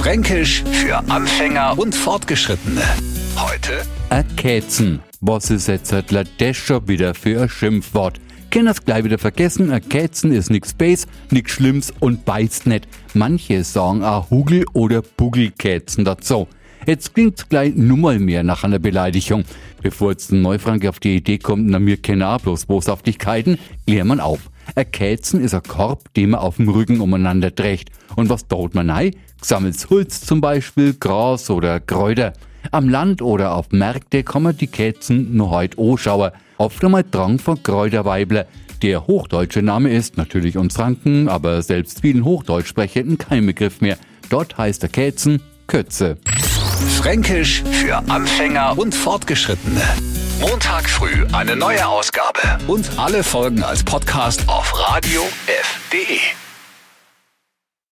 Fränkisch für Anfänger und Fortgeschrittene. Heute Erkätzen. Was ist jetzt das schon wieder für ein Schimpfwort? Kann das gleich wieder vergessen, erkätzen ist nix Space, nix Schlimms und beißt nicht. Manche sagen auch Hugel oder Buggelkätzen dazu. Jetzt klingt's gleich mal mehr nach einer Beleidigung. Bevor jetzt ein Neufrank auf die Idee kommt, na mir keine auch bloß Boshaftigkeiten, klär man auf. Ein Kätzen ist ein Korb, den man auf dem Rücken umeinander trägt. Und was dort man rein? Gesammeltes Holz zum Beispiel, Gras oder Kräuter. Am Land oder auf Märkte man die Kätzen noch heute anschauen. Oft einmal Drang von Kräuterweibler. Der hochdeutsche Name ist natürlich uns Franken, aber selbst vielen Hochdeutschsprechenden kein Begriff mehr. Dort heißt der Kätzen Kötze. Fränkisch für Anfänger und Fortgeschrittene. Montag früh eine neue Ausgabe und alle Folgen als Podcast auf radiof.de.